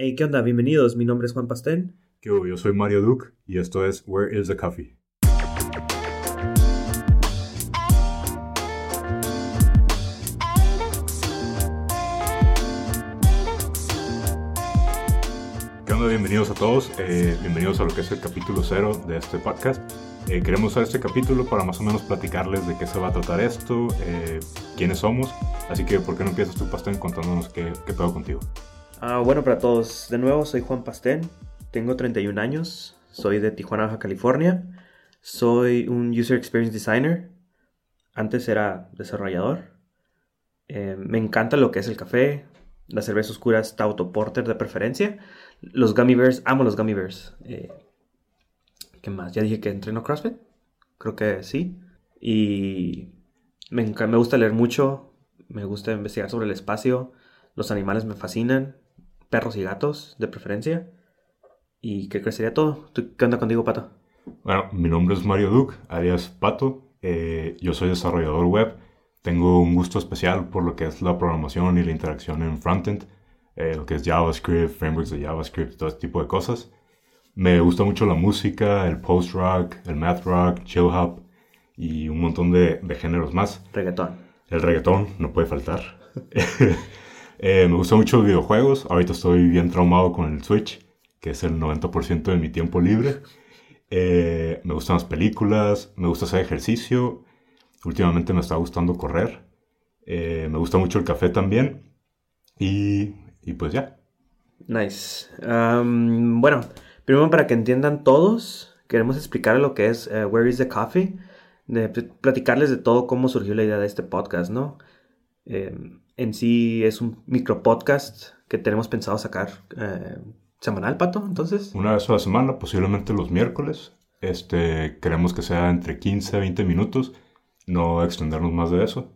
Hey, ¿qué onda? Bienvenidos. Mi nombre es Juan Pastén. Yo, yo soy Mario Duke y esto es Where is the Coffee? ¿Qué onda? Bienvenidos a todos. eh, bienvenidos a lo que es el capítulo cero de este podcast. Eh, queremos usar este capítulo para más o menos platicarles de qué se va a tratar esto, eh, quiénes somos. Así que, ¿por qué no empiezas tú, Pastén, contándonos qué, qué pedo contigo? Ah, bueno, para todos, de nuevo soy Juan Pastén. Tengo 31 años. Soy de Tijuana, Baja California. Soy un User Experience Designer. Antes era desarrollador. Eh, me encanta lo que es el café, la cerveza oscura Stout o Porter de preferencia. Los gummy bears, amo los gummy bears. Eh, ¿Qué más? Ya dije que entreno CrossFit. Creo que sí. Y me, gusta leer mucho. Me gusta investigar sobre el espacio. Los animales me fascinan. Perros y gatos, de preferencia. Y que crecería todo. ¿Tú qué onda contigo, Pato? Bueno, mi nombre es Mario Duke, alias Pato. Eh, yo soy desarrollador web. Tengo un gusto especial por lo que es la programación y la interacción en frontend, eh, lo que es JavaScript, frameworks de JavaScript, todo este tipo de cosas. Me gusta mucho la música, el post-rock, el math rock, chill hop y un montón de, de géneros más. Reggaetón. El reggaetón no puede faltar. Eh, me gustan mucho los videojuegos. Ahorita estoy bien traumado con el Switch, que es el 90% de mi tiempo libre. Eh, me gustan las películas, me gusta hacer ejercicio. Últimamente me está gustando correr. Eh, me gusta mucho el café también. Y, y pues ya. Nice. Am, bueno, primero para que entiendan todos, queremos explicar lo que es Where is the Coffee, platicarles de todo cómo surgió la idea de este podcast, ¿no? Em, en sí es un micro podcast que tenemos pensado sacar eh, semanal, Pato, entonces. Una vez a la semana, posiblemente los miércoles. Este, queremos que sea entre 15 a 20 minutos. No extendernos más de eso.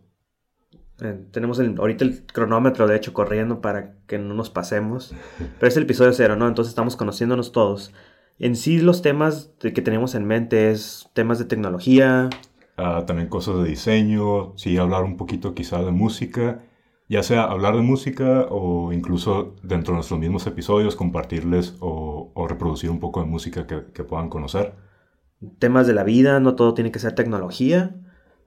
Eh, tenemos el- ahorita el cronómetro, de hecho, corriendo para que no nos pasemos. Pero es el episodio cero, ¿no? Entonces estamos conociéndonos todos. En sí los temas de- que tenemos en mente es temas de tecnología, Ah, también cosas de diseño, sí, hablar un poquito quizá de música, ya sea hablar de música o incluso dentro de nuestros mismos episodios compartirles o, o reproducir un poco de música que, que puedan conocer. temas de la vida, no todo tiene que ser tecnología,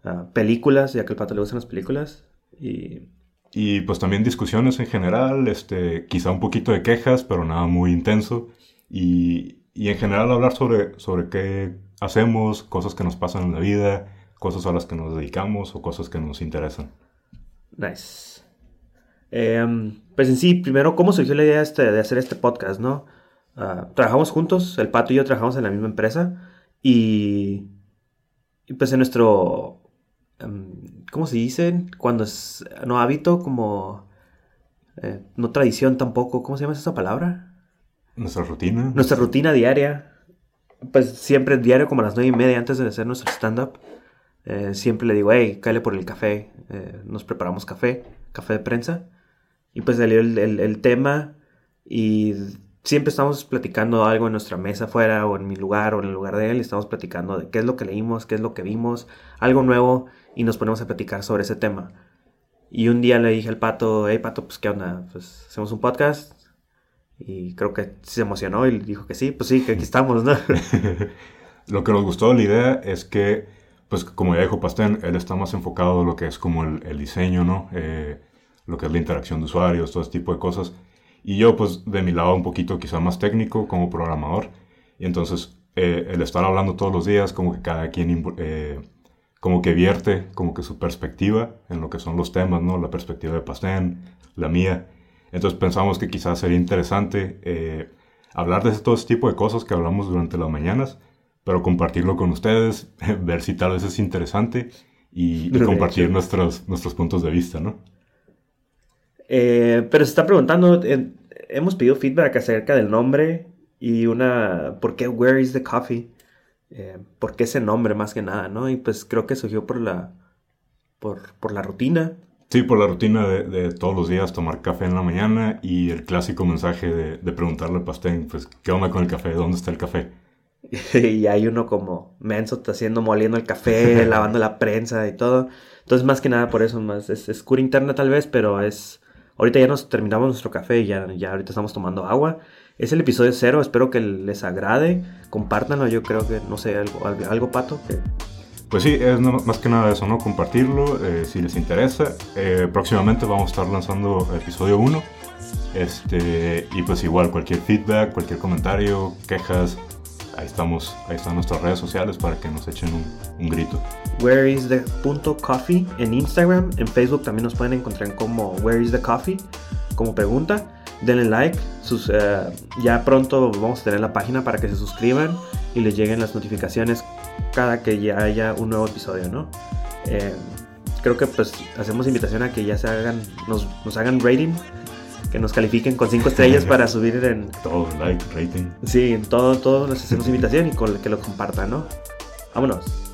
ah, películas, ya que al pato le gustan las películas. Y Y pues también discusiones en general, este, quizá un poquito de quejas, pero nada muy intenso. Y, y en general hablar sobre, sobre qué hacemos, cosas que nos pasan en la vida, cosas a las que nos dedicamos o cosas que nos interesan. nice. Em, pues en sí, primero, ¿cómo surgió la idea este- de hacer este podcast, no? Ah, trabajamos juntos, el pato y yo trabajamos en la misma empresa. Y, y pues en nuestro, em, ¿cómo se dice? Cuando es no hábito, como eh, no tradición tampoco, ¿cómo se llama esa palabra? Nuestra rutina. Nuestra rutina diaria, pues siempre diario como a las nueve y media antes de hacer nuestro stand-up, eh, siempre le digo, hey, cáele por el café, eh, nos preparamos café, café de prensa, y pues salió el, el- tema y siempre estamos platicando algo en nuestra mesa afuera o en mi lugar o en el lugar de él, estamos platicando de qué es lo que leímos, qué es lo que vimos, algo nuevo, y nos ponemos a platicar sobre ese tema. Y un día le dije al pato, hey pato, pues qué onda, pues hacemos un podcast. Y creo que se emocionó y dijo que sí, pues sí, que aquí estamos, ¿no? Lo que nos gustó de la idea es que, pues como ya dijo Pastén, él está más enfocado en lo que es como el, el diseño, ¿no? Eh, lo que es la interacción de usuarios, todo ese tipo de cosas. Y yo, pues de mi lado, un poquito quizá más técnico como programador. Y entonces, eh, el estar hablando todos los días, como que cada quien, eh, como que vierte, como que su perspectiva en lo que son los temas, ¿no? La perspectiva de Pastén, la mía. Entonces pensamos que quizás sería interesante eh, hablar de todo ese tipo de cosas que hablamos durante las mañanas, pero compartirlo con ustedes, ver si tal vez es interesante y, compartir nuestros, nuestros puntos de vista, ¿no? Eh, pero se está preguntando, eh, hemos pedido feedback acerca del nombre y una, ¿por qué Where is the Coffee? Eh, ¿Por qué ese nombre más que nada, no? Y pues creo que surgió por la, por, por la rutina. Sí, por la rutina de, de todos los días tomar café en la mañana y el clásico mensaje de, de preguntarle al Pastén, pues, ¿qué onda con el café? ¿Dónde está el café? y hay uno como menso está haciendo, moliendo el café, lavando la prensa y todo. Entonces, más que nada por eso, más es, es cura interna tal vez, pero es Ahorita ya nos terminamos nuestro café y ya, ya ahorita estamos tomando agua. Es el episodio cero, espero que les agrade. Compártanlo, yo creo que, no sé, algo, algo, pato. Que... Pues sí, es más que nada eso, ¿no? Compartirlo eh, si les interesa. Eh, próximamente vamos a estar lanzando episodio 1. Este, y pues igual, cualquier feedback, cualquier comentario, quejas, ahí estamos, ahí están nuestras redes sociales para que nos echen un, grito. Where is the punto coffee en Instagram, en Facebook también nos pueden encontrar como Where is the coffee como pregunta. Denle like, eh, ya pronto vamos a tener la página para que se suscriban y les lleguen las notificaciones cada que ya haya un nuevo episodio, ¿no? Eh, creo que pues hacemos invitación a que ya se hagan, nos hagan rating que nos califiquen con 5 estrellas para subir en... Todo, like, rating. Sí, en todo, todo nos hacemos invitación y con que lo compartan, ¿no? Vámonos.